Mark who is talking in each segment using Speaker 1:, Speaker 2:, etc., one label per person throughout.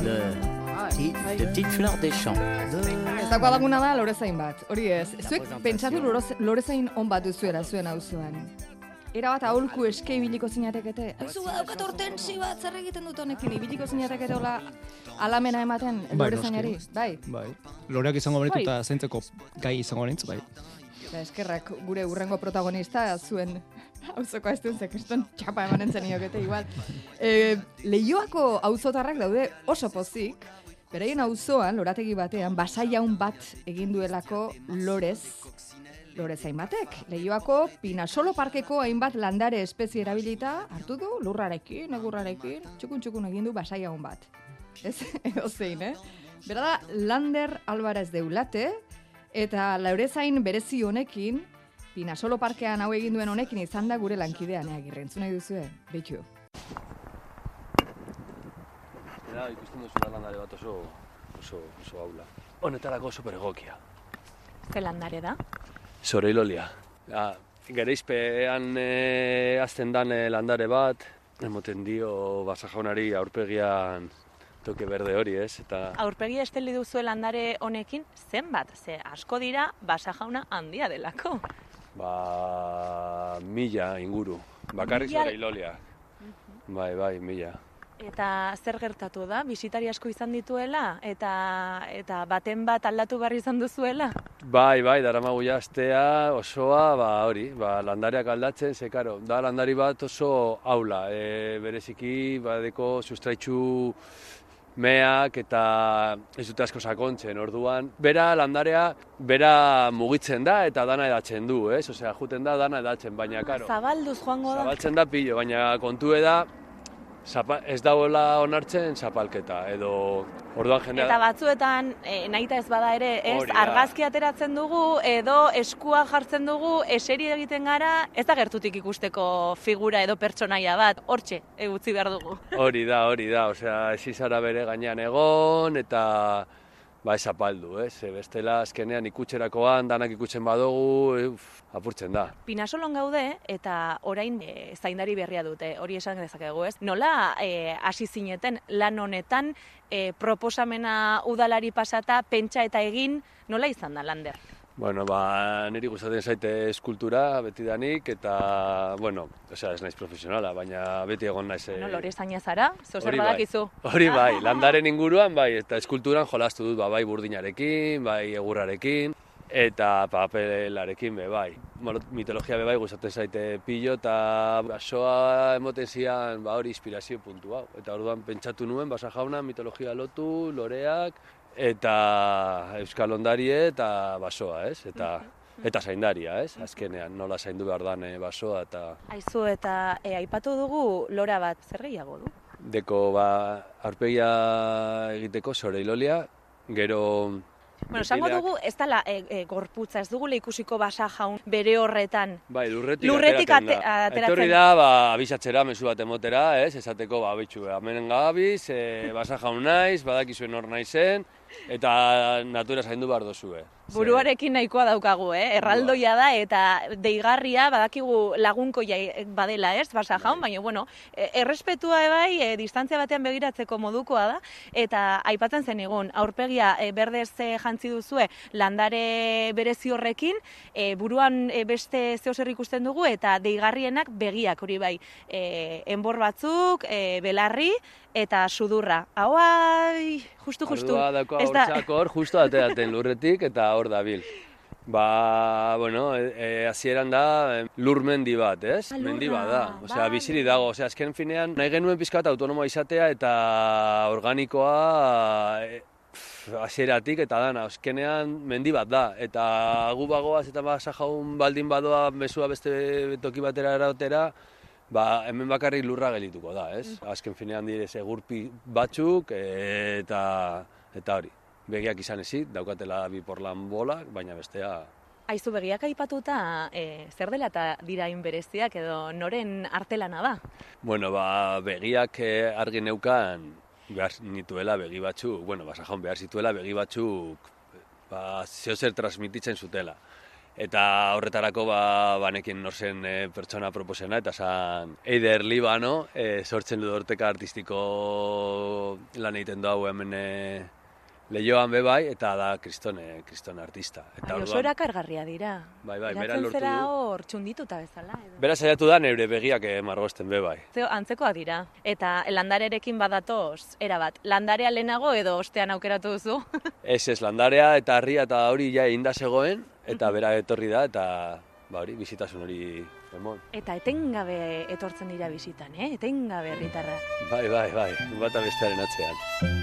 Speaker 1: de petites fleurs des champs.
Speaker 2: Ez dago daguna da lorezain bat, hori ez. Zuek pentsatu lorez- lorezain on bat duzuela zuen auzoan. Era bat aholku eske ibiliko zinatekete. Auzu daukat hortensi bat zer egiten dut honekin ibiliko zinatekete hola alamena ematen
Speaker 3: Bai,
Speaker 2: lorezainari. Bai.
Speaker 3: Bai. Loreak izango banitu
Speaker 2: Bai.
Speaker 3: eta zaintzeko gai izango nintz, bai.
Speaker 2: Ba, eskerrak gure urrengo protagonista zuen auzoko azten zekeston txapa emanen zeniokete igual. E, Leioako auzotarrak daude oso pozik, beraien auzoan, lorategi batean, basaiaun bat egin duelako lorez, lorez hainbatek. Leioako Pinasolo Parkeko hainbat landare espezie erabilita, hartu du lurrarekin, egurrarekin, txukun txukun egin du basaiaun bat. Ez, edo zein, eh? Bera da, Lander Alvarez deulate, eta laurezain berezi honekin, Pinasolo Parkean hau egin duen honekin izan da gure lankidean, ea girrentzu nahi duzue, Beitu.
Speaker 4: Era, ikusten duzu landare bat oso, oso, oso aula. Honetarako super egokia.
Speaker 5: Ze landare da?
Speaker 4: Zoreilolia. Ja, gereizpean e, azten dan e, landare bat, emoten dio basa jaunari aurpegian toke berde hori, ez? Eta
Speaker 5: Aurpegi esteli duzu landare honekin, zenbat? Ze asko dira basa jauna handia delako.
Speaker 4: Ba, mila inguru. Bakarrik
Speaker 5: Mila-
Speaker 4: zoreilolia. Bai, bai, mila.
Speaker 5: Eta zer gertatu da? Bisitari asko izan dituela? Eta, eta baten bat aldatu behar izan duzuela?
Speaker 4: Bai, bai, daramagu ja astea osoa, ba hori, ba landareak aldatzen, ze karo, da landari bat oso aula, e, bereziki badeko sustraitzu meak eta ez dute asko sakontzen, orduan, bera landarea, bera mugitzen da eta dana edatzen du, ez? Osea, juten da dana edatzen, baina karo,
Speaker 5: Zabalduz joango da?
Speaker 4: zabaltzen da pilo, baina kontu da, zapa, ez dagoela onartzen zapalketa, edo orduan jendea...
Speaker 5: Eta batzuetan, e, nahita ez bada ere, ez,
Speaker 4: Hori
Speaker 5: argazki ateratzen dugu, edo eskua jartzen dugu, eseri egiten gara, ez da gertutik ikusteko figura edo pertsonaia bat, hortxe, e, utzi behar dugu.
Speaker 4: Hori da, hori da, osea, ez izara bere gainean egon, eta ba, ez apaldu, ez? Ze bestela azkenean ikutxerakoan, danak ikutzen badugu, e, uf, apurtzen da.
Speaker 5: Pinasolon gaude, eta orain e, zaindari berria dute, hori esan dezakegu, ez? Nola e, hasi zineten lan honetan, e, proposamena udalari pasata, pentsa eta egin, nola izan da, Lander?
Speaker 4: Bueno, ba, niri gustatzen zaite eskultura betidanik, eta, bueno, osea, ez naiz profesionala, baina beti egon naiz... eh,
Speaker 5: No, lore zaina zara, zozer badakizu.
Speaker 4: Hori bai, landaren inguruan, bai, eta eskulturan jolastu dut, ba, bai burdinarekin, bai egurrarekin, eta papelarekin be bai. Bueno, mitologia be bai gustatzen zaite pilo eta basoa emoten zian ba hori inspirazio puntu hau. Eta orduan pentsatu nuen basa jauna mitologia lotu, loreak eta euskal ondarie eta basoa, ez? Eta eta zaindaria, ez? Azkenean nola zaindu behar dan eh, basoa eta
Speaker 5: Aizu, eta e, aipatu dugu lora bat, zer gehiago du?
Speaker 4: deko ba aurpegia egiteko zoreilolia, gero
Speaker 5: Bueno, esango dugu, ez dala e, e, gorputza, ez dugula ikusiko basa jaun bere horretan.
Speaker 4: Bai, lurretik,
Speaker 5: Lurretik
Speaker 4: ateratzen
Speaker 5: ate-
Speaker 4: da.
Speaker 5: ateratzen.
Speaker 4: Etorri da, ba, abisatzera, mezu bat emotera, ez? Esateko, ba, bitxu, hemen gabiz, e, basa jaun naiz, badakizuen hor naizen, eta natura zaindu behar dozue.
Speaker 5: Buruarekin nahikoa daukagu, eh? Erraldoia da eta deigarria badakigu lagunkoia badela, ez? Basa jaun, baina bueno, e, errespetua bai, e, distantzia batean begiratzeko modukoa da eta aipatzen zen egun, aurpegia e, berdez e, jantzi duzue landare berezi horrekin, e, buruan e, beste zeo ikusten dugu eta deigarrienak begiak hori bai, e, enbor batzuk, e, belarri eta sudurra. Hau ai, justu justu.
Speaker 4: Ordua dauko
Speaker 5: Ez da-
Speaker 4: hortzak hor, justo ateraten lurretik, eta hor dabil. Ba, bueno, e, e, hasieran da e, lur mendi bat, ez?
Speaker 5: Ah, lurra,
Speaker 4: mendi bat da. Osea, biziri dago. Osea, azken finean nahi genuen pizkat autonomoa izatea eta organikoa e, hasieratik eta dana. Azkenean mendi bat da. Eta gu bagoaz eta basa jaun baldin badoa mezua beste toki batera erotera, ba, hemen bakarrik lurra gelituko da, ez? Azken finean direz egurpi batzuk eta eta hori. Begiak izan ezik, daukatela bi porlan bolak, baina bestea
Speaker 5: Aizu begiak aipatuta, e, zer dela eta dira bereziak edo noren artelana da?
Speaker 4: Bueno, ba, begiak eh, argi neukan behar nituela begi batzuk, bueno, basajon behar zituela begi batzuk ba, zeo zer transmititzen zutela. Eta horretarako ba, banekin norzen e, pertsona proposena, eta san Eider Libano, e, sortzen du dorteka artistiko lan egiten du hau hemen e, lehioan be bai, eta da kriston, e, kriston artista. Eta
Speaker 5: Bai, oso erakargarria dira.
Speaker 4: Bai, bai, bera
Speaker 5: Geratzen
Speaker 4: lortu
Speaker 5: zera hor txundituta bezala. Edo.
Speaker 4: Bera saiatu da neure begiak e, margosten be bai.
Speaker 5: Zeo, antzekoak dira. Eta landarerekin badatoz, erabat, landarea lehenago edo ostean aukeratu duzu.
Speaker 4: Ez ez landarea eta harria eta hori ja inda zegoen, eta bera etorri da, eta ba hori, bizitasun hori emon.
Speaker 5: Eta etengabe etortzen dira bisitan, eh? Etengabe herritarrak.
Speaker 4: Bai, bai, bai, bata bestearen atzean.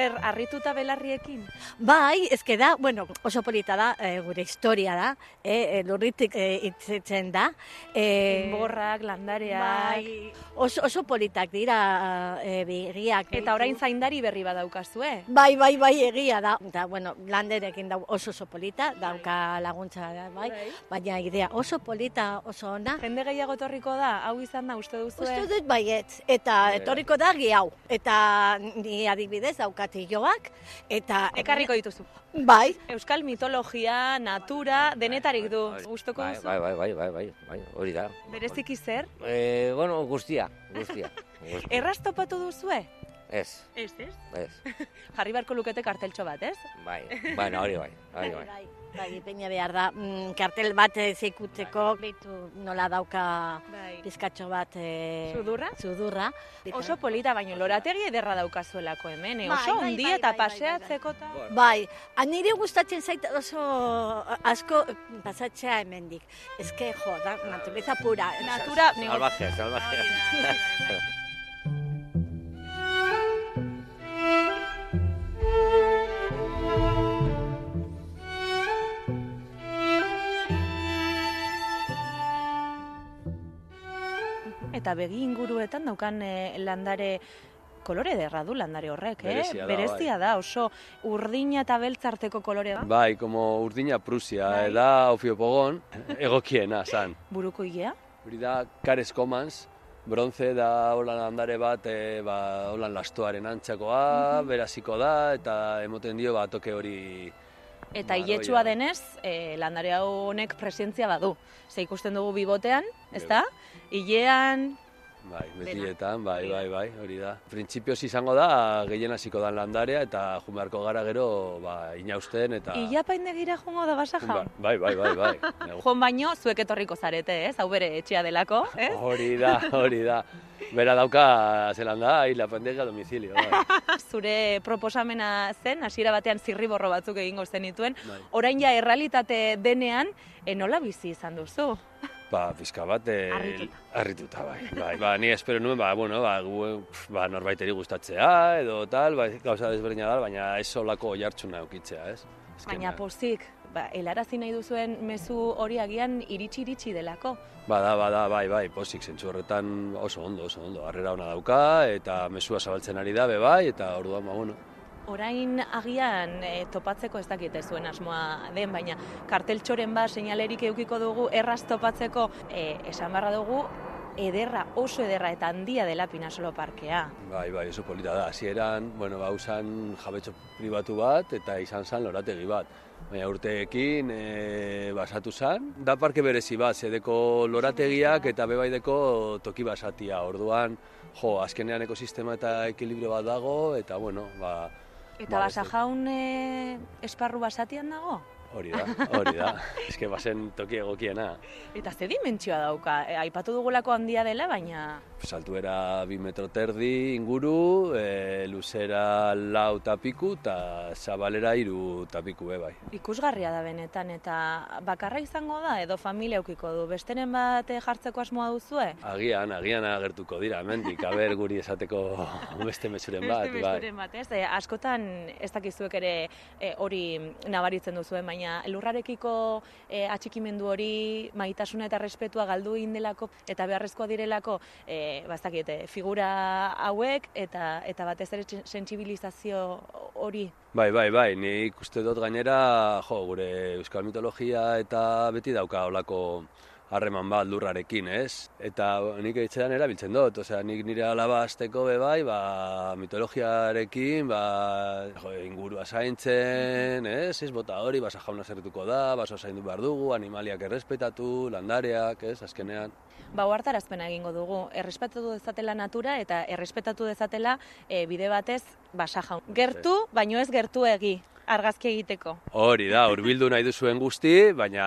Speaker 5: Zer, harrituta belarriekin?
Speaker 1: Bai, ezke da, bueno, oso polita da, e, gure historia da, e, lurritik e, itzetzen da. E,
Speaker 5: Enborrak, landareak...
Speaker 1: bai, oso, oso politak dira e, begiak.
Speaker 5: Eta orain zaindari berri badaukazue.
Speaker 1: Bai, bai, bai, egia da. Eta, bueno, landerekin da oso oso polita, dauka laguntza da, bai. Baina idea oso polita, oso ona.
Speaker 5: Jende gehiago etorriko da, hau izan da, uste duzue?
Speaker 1: Uste dut baietz, eta
Speaker 4: Bai.
Speaker 1: etorriko da gi hau. Eta ni adibidez daukat joak, eta...
Speaker 5: Ekarriko dituzu.
Speaker 1: Bai,
Speaker 5: Euskal mitologia, natura, denetarik du.
Speaker 6: bai.
Speaker 5: Gustoko
Speaker 6: Bai,
Speaker 5: duzu?
Speaker 6: bai, bai, bai, bai, bai, bai, hori da.
Speaker 5: Bereziki zer?
Speaker 6: Eh, bueno, guztia, guztia. guztia.
Speaker 5: Erraz topatu duzue?
Speaker 6: Ez,
Speaker 5: Ez, ez.
Speaker 6: ez,
Speaker 5: Jarri beharko lukete karteltxo bat, ez?
Speaker 6: bai, bueno, hori bai, hori bai.
Speaker 1: bai, bai, peina behar da, mm, kartel bat eh, zeikutzeko, beitu nola dauka
Speaker 5: Bai.
Speaker 1: pizkatxo bat... E,
Speaker 5: Sudurra?
Speaker 1: Sudurra.
Speaker 5: Oso polita, baino lorategi ederra daukazuelako hemen, eh?
Speaker 1: Bai,
Speaker 5: oso
Speaker 1: bai, bai,
Speaker 5: eta
Speaker 1: bai, bai,
Speaker 5: paseatzeko eta...
Speaker 1: Bai, nire gustatzen zait oso asko pasatzea hemendik. Eske, jo, da, naturaleza pura.
Speaker 5: Natura...
Speaker 6: Salvaje, salvaje.
Speaker 5: Eta begi inguruetan daukan eh, landare kolore ederra du landare horrek, eh?
Speaker 4: Berezia da, bai.
Speaker 5: Berezia da, oso urdina eta beltzarteko kolore da.
Speaker 4: Bai, como urdina Prusia,
Speaker 5: Bai.
Speaker 4: da ofiopogon, egokiena, san.
Speaker 5: Buruko igea.
Speaker 4: Hori da, Kares Komans, bronze da holan landare bat, e, ba, holan lastoaren antzakoa, beraziko da, eta emoten dio ba, toke hori...
Speaker 5: Eta iletsua
Speaker 4: roia.
Speaker 5: denez, eh, landare honek presentzia badu. Ze ikusten dugu bibotean, ezta? Ilean,
Speaker 4: Bai, betietan, bai, bai, bai, hori da. Printzipioz izango da, gehien hasiko dan landarea, eta jun beharko gara gero, ba, inausten, eta...
Speaker 5: ilapaindegira jongo da basa
Speaker 4: behar- Bai, bai, bai, bai.
Speaker 5: Joan baino, zuek etorriko zarete, ez? Hau bere etxea delako, ez?
Speaker 4: Hori da, hori da. Bera dauka, zelan da, hila pendega domicilio, bai.
Speaker 5: Zure proposamena zen, hasiera batean zirriborro batzuk egingo zenituen.
Speaker 4: bai.
Speaker 5: Orain ja errealitate denean, e, nola bizi izan duzu?
Speaker 4: Ba, pizka bat, eh,
Speaker 5: Harrituta.
Speaker 4: harrituta, bai. bai. Ba, ni espero nuen, ba, bueno, ba, gu, ba, norbaiteri gustatzea, edo tal, ba, gauza desberdina da, baina ez solako jartxuna eukitzea, ez?
Speaker 5: Baina
Speaker 4: Azkenean.
Speaker 5: pozik, ba, helarazi nahi duzuen mezu hori agian iritsi-iritsi delako.
Speaker 4: Bada, bada, bai, bai, posik, zentzu horretan oso ondo, oso ondo. Harrera ona dauka, eta mesua zabaltzen ari da, be bai, eta orduan, ba, bueno.
Speaker 5: Orain agian e, topatzeko ez dakite zuen asmoa den, baina karteltxoren bat seinalerik eukiko dugu erraz topatzeko e, esan barra dugu ederra, oso ederra eta handia dela Pinasolo parkea.
Speaker 4: Bai, bai, oso polita da. Hasieran, bueno, ba, usan jabetxo pribatu bat, eta izan zan lorategi bat. Baina urteekin e, basatu zan. Da parke berezi bat, zedeko lorategiak eta bebaideko toki basatia. Orduan, jo, azkenean ekosistema eta ekilibrio bat dago, eta bueno, ba,
Speaker 5: Eta
Speaker 4: Ba,
Speaker 5: basa jaun e, esparru basatian dago?
Speaker 4: Hori da, hori da. Eske bazen toki egokiena.
Speaker 5: Eta ze dimentsioa dauka, e, aipatu dugulako handia dela, baina
Speaker 4: Saltuera bi metro terdi inguru, e, luzera lau tapiku, eta zabalera iru tapiku be bai.
Speaker 5: ikusgarria da benetan, eta bakarra izango da, edo familia eukiko du, besteren bat e, jartzeko asmoa duzue?
Speaker 4: Agian, agian agertuko dira, hemendik, aber guri esateko beste mezuren bat,
Speaker 5: Beste
Speaker 4: bai.
Speaker 5: mezuren bat, ez? E, askotan ez dakizuek ere e, hori nabaritzen duzuen, baina lurrarekiko e, atxikimendu hori maitasuna eta respetua galdu egin delako eta beharrezkoa direlako e, bastakit, e, figura hauek eta eta batez ere sentsibilizazio hori.
Speaker 4: Bai, bai, bai, ni ikuste dut gainera, jo, gure euskal mitologia eta beti dauka olako harreman bat lurrarekin, ez? Eta nik etxean erabiltzen dut, osea, nik nire alaba azteko be bai, ba, mitologiarekin, ba, jo, ingurua zaintzen, ez? Ez bota hori, basa jauna zerretuko da, baso zaindu behar dugu, animaliak errespetatu, landareak, ez? Azkenean.
Speaker 5: Ba, ohartarazpena egingo dugu. Errespetatu dezatela natura eta errespetatu dezatela e, bide batez basa jaun. Gertu, baino ez gertu egi argazki egiteko.
Speaker 4: Hori da, hurbildu nahi duzuen guzti, baina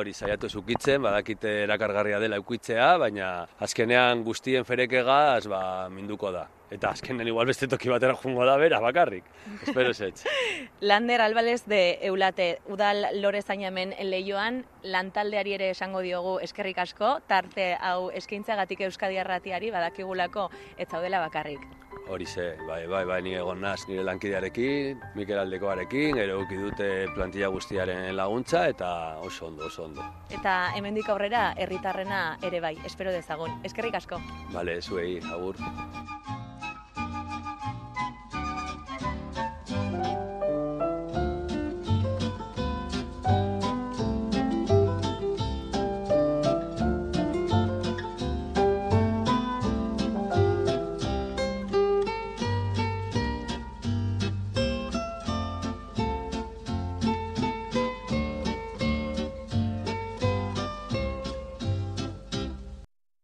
Speaker 4: hori saiatu zukitzen, badakite erakargarria dela eukitzea, baina azkenean guztien ferekegaz ba, minduko da. Eta azkenean igual beste toki batera jungo da bera bakarrik. Espero zetz.
Speaker 5: Lander Albalez de Eulate, udal lore zainamen lehioan, lantaldeari ere esango diogu eskerrik asko, tarte hau eskaintzagatik Euskadi Arratiari badakigulako ez zaudela bakarrik.
Speaker 4: Hori ze, bai, bai, bai, ni egon naz nire lankidearekin, Mikel Aldekoarekin, gero uki dute plantilla guztiaren laguntza, eta oso ondo, oso ondo.
Speaker 5: Eta hemendik aurrera herritarrena ere bai, espero dezagun. Eskerrik asko.
Speaker 4: Bale, zuei, agur.